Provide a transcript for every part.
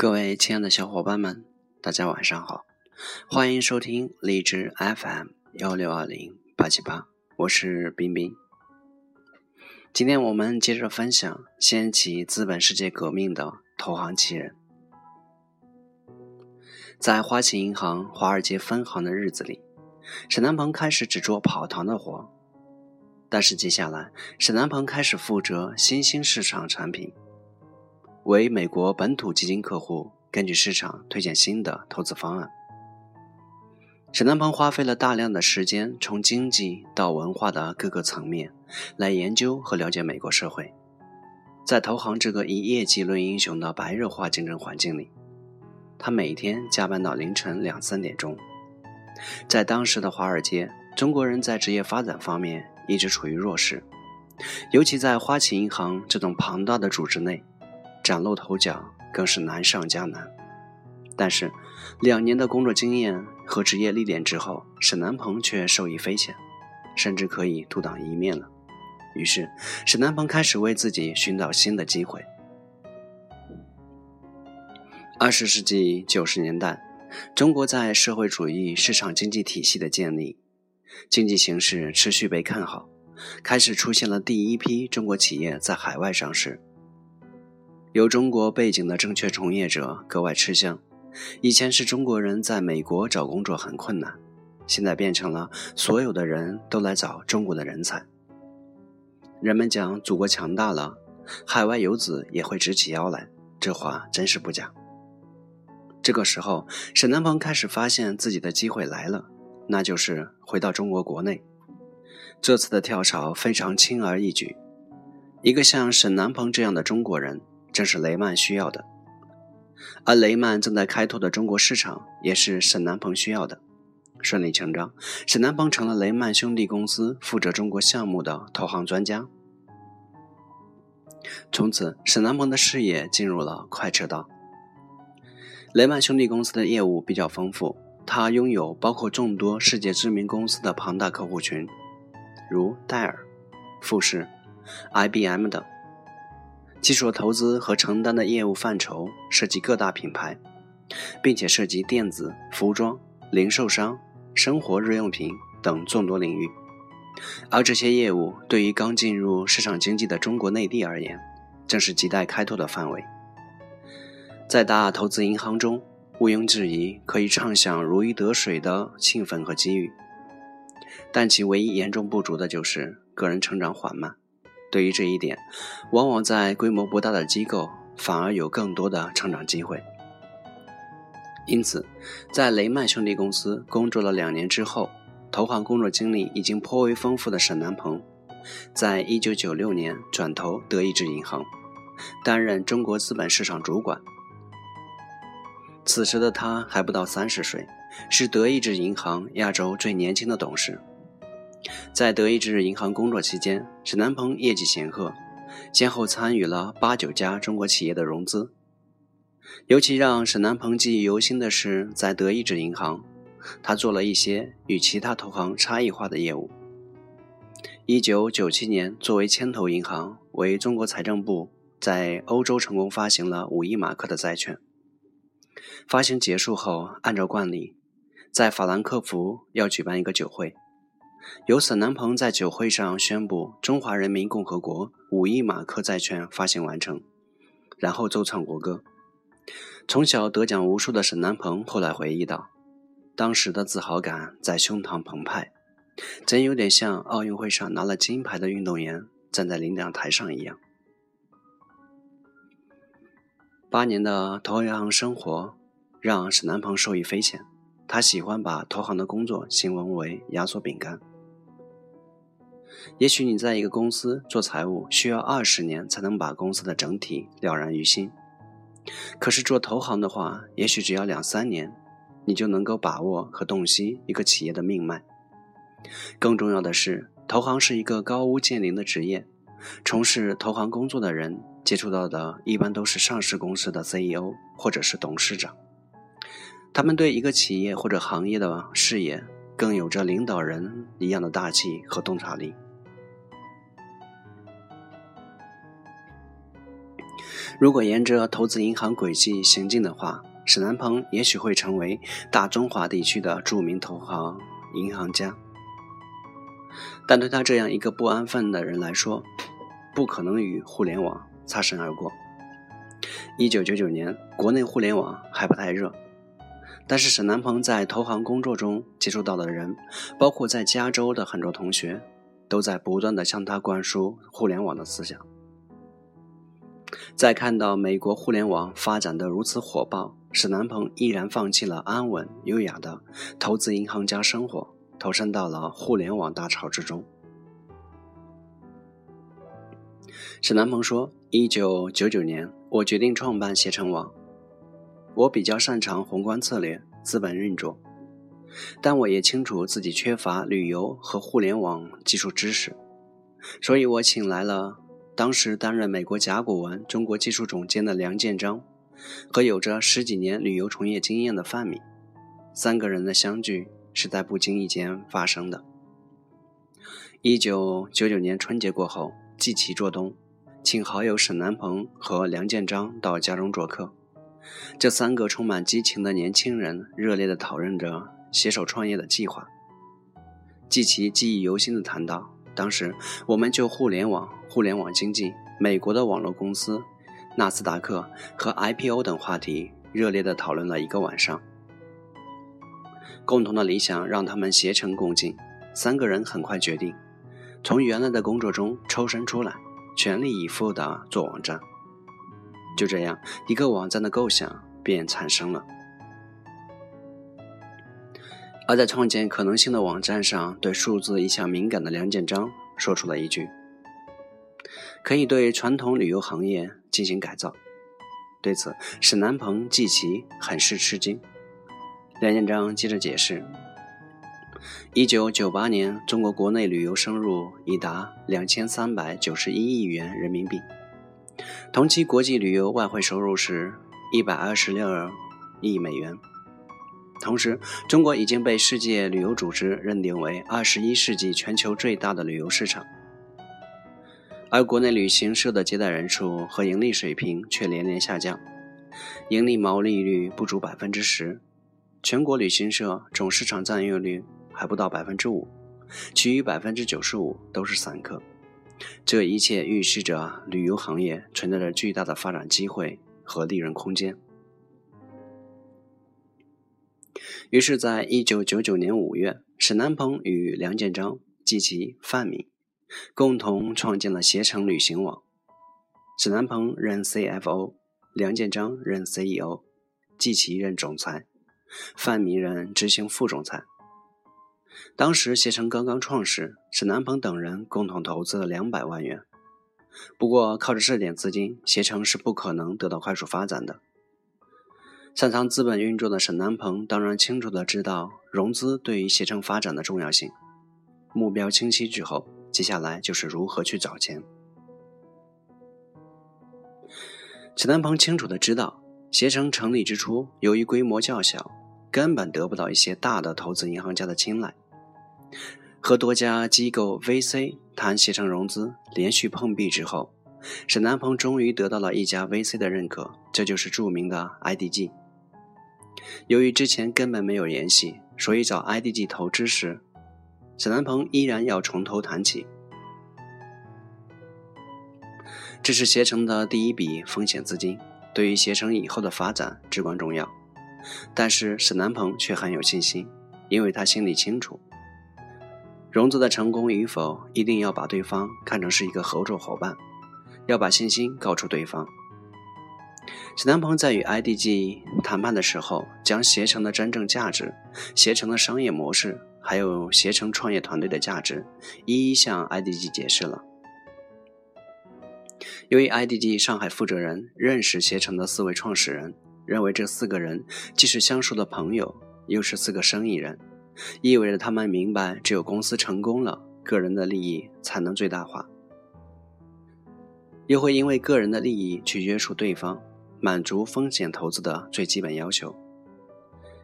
各位亲爱的小伙伴们，大家晚上好，欢迎收听荔枝 FM 幺六二零八七八，我是冰冰。今天我们接着分享掀起资本世界革命的投行奇人。在花旗银行华尔街分行的日子里，沈南鹏开始只做跑堂的活，但是接下来，沈南鹏开始负责新兴市场产品。为美国本土基金客户根据市场推荐新的投资方案。沈南鹏花费了大量的时间，从经济到文化的各个层面来研究和了解美国社会。在投行这个以业绩论英雄的白热化竞争环境里，他每天加班到凌晨两三点钟。在当时的华尔街，中国人在职业发展方面一直处于弱势，尤其在花旗银行这种庞大的组织内。崭露头角更是难上加难，但是两年的工作经验和职业历练之后，沈南鹏却受益匪浅，甚至可以独当一面了。于是，沈南鹏开始为自己寻找新的机会。二十世纪九十年代，中国在社会主义市场经济体系的建立，经济形势持续被看好，开始出现了第一批中国企业在海外上市。有中国背景的证券从业者格外吃香。以前是中国人在美国找工作很困难，现在变成了所有的人都来找中国的人才。人们讲祖国强大了，海外游子也会直起腰来，这话真是不假。这个时候，沈南鹏开始发现自己的机会来了，那就是回到中国国内。这次的跳槽非常轻而易举，一个像沈南鹏这样的中国人。正是雷曼需要的，而雷曼正在开拓的中国市场也是沈南鹏需要的。顺理成章，沈南鹏成了雷曼兄弟公司负责中国项目的投行专家。从此，沈南鹏的事业进入了快车道。雷曼兄弟公司的业务比较丰富，它拥有包括众多世界知名公司的庞大客户群，如戴尔、富士、IBM 等。其所投资和承担的业务范畴涉及各大品牌，并且涉及电子、服装、零售商、生活日用品等众多领域。而这些业务对于刚进入市场经济的中国内地而言，正是亟待开拓的范围。在大投资银行中，毋庸置疑可以畅享如鱼得水的兴奋和机遇，但其唯一严重不足的就是个人成长缓慢。对于这一点，往往在规模不大的机构反而有更多的成长机会。因此，在雷曼兄弟公司工作了两年之后，投行工作经历已经颇为丰富的沈南鹏，在一九九六年转投德意志银行，担任中国资本市场主管。此时的他还不到三十岁，是德意志银行亚洲最年轻的董事。在德意志银行工作期间，沈南鹏业绩显赫，先后参与了八九家中国企业的融资。尤其让沈南鹏记忆犹新的是，在德意志银行，他做了一些与其他投行差异化的业务。一九九七年，作为牵头银行，为中国财政部在欧洲成功发行了五亿马克的债券。发行结束后，按照惯例，在法兰克福要举办一个酒会。由沈南鹏在酒会上宣布中华人民共和国五亿马克债券发行完成，然后奏唱国歌。从小得奖无数的沈南鹏后来回忆道：“当时的自豪感在胸膛澎湃，真有点像奥运会上拿了金牌的运动员站在领奖台上一样。”八年的投行生活让沈南鹏受益匪浅，他喜欢把投行的工作形容为压缩饼干。也许你在一个公司做财务需要二十年才能把公司的整体了然于心，可是做投行的话，也许只要两三年，你就能够把握和洞悉一个企业的命脉。更重要的是，投行是一个高屋建瓴的职业，从事投行工作的人接触到的一般都是上市公司的 CEO 或者是董事长，他们对一个企业或者行业的视野更有着领导人一样的大气和洞察力。如果沿着投资银行轨迹行进的话，沈南鹏也许会成为大中华地区的著名投行银行家。但对他这样一个不安分的人来说，不可能与互联网擦身而过。一九九九年，国内互联网还不太热，但是沈南鹏在投行工作中接触到的人，包括在加州的很多同学，都在不断的向他灌输互联网的思想。在看到美国互联网发展的如此火爆，沈南鹏毅然放弃了安稳优雅的投资银行家生活，投身到了互联网大潮之中。沈南鹏说：“一九九九年，我决定创办携程网。我比较擅长宏观策略、资本运作，但我也清楚自己缺乏旅游和互联网技术知识，所以我请来了。”当时担任美国甲骨文中国技术总监的梁建章，和有着十几年旅游从业经验的范敏，三个人的相聚是在不经意间发生的。一九九九年春节过后，季琦做东，请好友沈南鹏和梁建章到家中做客。这三个充满激情的年轻人热烈地讨论着携手创业的计划。季琦记忆犹新地谈到。当时，我们就互联网、互联网经济、美国的网络公司、纳斯达克和 IPO 等话题热烈地讨论了一个晚上。共同的理想让他们携程共进，三个人很快决定从原来的工作中抽身出来，全力以赴地做网站。就这样，一个网站的构想便产生了。而在创建可能性的网站上，对数字一向敏感的梁建章说出了一句：“可以对传统旅游行业进行改造。”对此，沈南鹏、季琦很是吃惊。梁建章接着解释：“一九九八年，中国国内旅游收入已达两千三百九十一亿元人民币，同期国际旅游外汇收入是一百二十六亿美元。”同时，中国已经被世界旅游组织认定为二十一世纪全球最大的旅游市场，而国内旅行社的接待人数和盈利水平却连连下降，盈利毛利率不足百分之十，全国旅行社总市场占有率还不到百分之五，其余百分之九十五都是散客。这一切预示着旅游行业存在着巨大的发展机会和利润空间。于是，在一九九九年五月，沈南鹏与梁建章、及其、范敏共同创建了携程旅行网。沈南鹏任 CFO，梁建章任 CEO，季琦任总裁，范敏任执行副总裁。当时携程刚刚创始，沈南鹏等人共同投资了两百万元。不过，靠着这点资金，携程是不可能得到快速发展的。擅长资本运作的沈南鹏当然清楚地知道融资对于携程发展的重要性。目标清晰之后，接下来就是如何去找钱。沈南鹏清楚地知道，携程成立之初，由于规模较小，根本得不到一些大的投资银行家的青睐。和多家机构 VC 谈携程融资，连续碰壁之后，沈南鹏终于得到了一家 VC 的认可，这就是著名的 IDG。由于之前根本没有联系，所以找 IDG 投资时，沈南鹏依然要从头谈起。这是携程的第一笔风险资金，对于携程以后的发展至关重要。但是沈南鹏却很有信心，因为他心里清楚，融资的成功与否一定要把对方看成是一个合作伙伴，要把信心告诉对方。沈南鹏在与 IDG 谈判的时候，将携程的真正价值、携程的商业模式，还有携程创业团队的价值，一一向 IDG 解释了。由于 IDG 上海负责人认识携程的四位创始人，认为这四个人既是相熟的朋友，又是四个生意人，意味着他们明白，只有公司成功了，个人的利益才能最大化，又会因为个人的利益去约束对方。满足风险投资的最基本要求，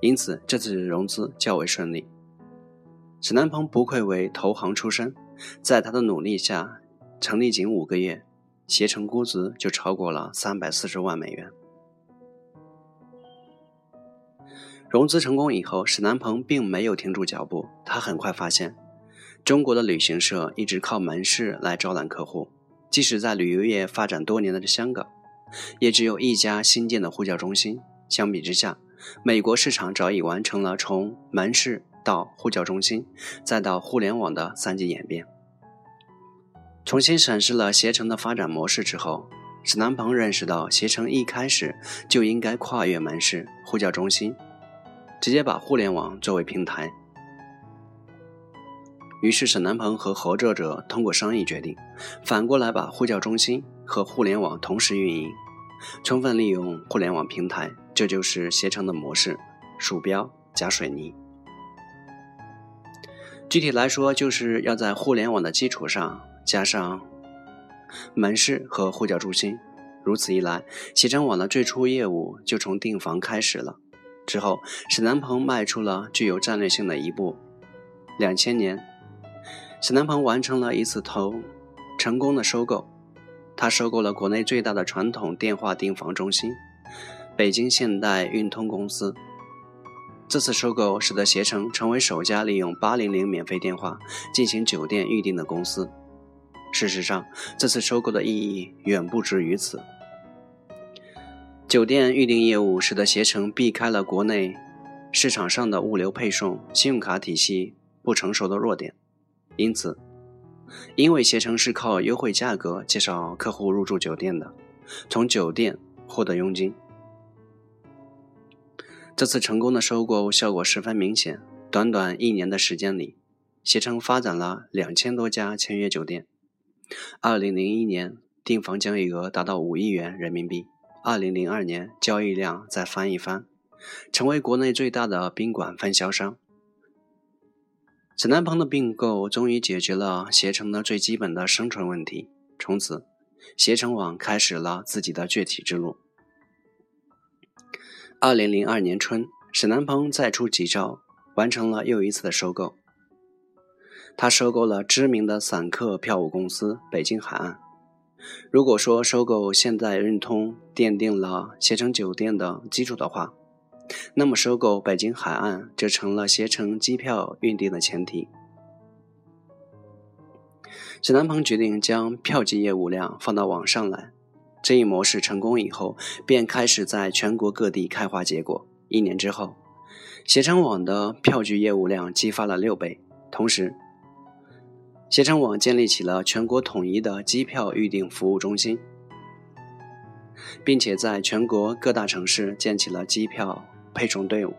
因此这次融资较为顺利。沈南鹏不愧为投行出身，在他的努力下，成立仅五个月，携程估值就超过了三百四十万美元。融资成功以后，史南鹏并没有停住脚步，他很快发现，中国的旅行社一直靠门市来招揽客户，即使在旅游业发展多年的香港，也只有一家新建的呼叫中心。相比之下，美国市场早已完成了从门市到呼叫中心，再到互联网的三级演变。重新审视了携程的发展模式之后，史南鹏认识到，携程一开始就应该跨越门市、呼叫中心，直接把互联网作为平台。于是，沈南鹏和合作者通过商议决定，反过来把呼叫中心和互联网同时运营，充分利用互联网平台。这就是携程的模式：鼠标加水泥。具体来说，就是要在互联网的基础上加上门市和呼叫中心。如此一来，携程网的最初业务就从订房开始了。之后，沈南鹏迈出了具有战略性的一步。两千年，沈南鹏完成了一次投成功的收购，他收购了国内最大的传统电话订房中心。北京现代运通公司这次收购，使得携程成为首家利用八零零免费电话进行酒店预订的公司。事实上，这次收购的意义远不止于此。酒店预订业务使得携程避开了国内市场上的物流配送、信用卡体系不成熟的弱点。因此，因为携程是靠优惠价格介绍客户入住酒店的，从酒店获得佣金。这次成功的收购效果十分明显，短短一年的时间里，携程发展了两千多家签约酒店。二零零一年订房交易额达到五亿元人民币，二零零二年交易量再翻一番，成为国内最大的宾馆分销商。沈南鹏的并购终于解决了携程的最基本的生存问题，从此，携程网开始了自己的崛起之路。二零零二年春，沈南鹏再出奇招，完成了又一次的收购。他收购了知名的散客票务公司北京海岸。如果说收购现代运通奠定了携程酒店的基础的话，那么收购北京海岸就成了携程机票预订的前提。沈南鹏决定将票据业务量放到网上来。这一模式成功以后，便开始在全国各地开花结果。一年之后，携程网的票据业务量激发了六倍。同时，携程网建立起了全国统一的机票预订服务中心，并且在全国各大城市建起了机票配送队伍。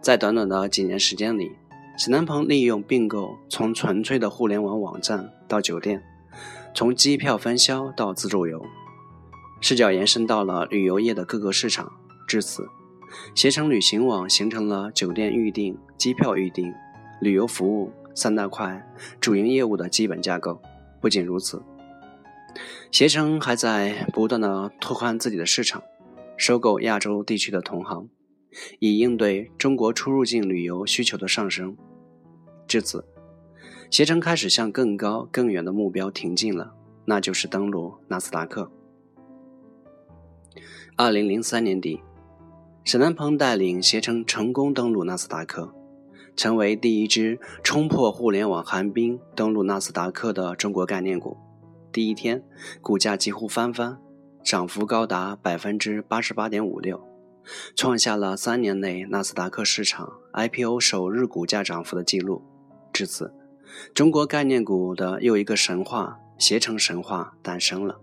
在短短的几年时间里，沈南鹏利用并购，从纯粹的互联网网站到酒店，从机票分销到自助游。视角延伸到了旅游业的各个市场，至此，携程旅行网形成了酒店预订、机票预订、旅游服务三大块主营业务的基本架构。不仅如此，携程还在不断的拓宽自己的市场，收购亚洲地区的同行，以应对中国出入境旅游需求的上升。至此，携程开始向更高更远的目标挺进了，那就是登陆纳斯达克。二零零三年底，沈南鹏带领携程成功登陆纳斯达克，成为第一支冲破互联网寒冰登陆纳斯达克的中国概念股。第一天，股价几乎翻番，涨幅高达百分之八十八点五六，创下了三年内纳斯达克市场 IPO 首日股价涨幅的记录。至此，中国概念股的又一个神话——携程神话诞生了。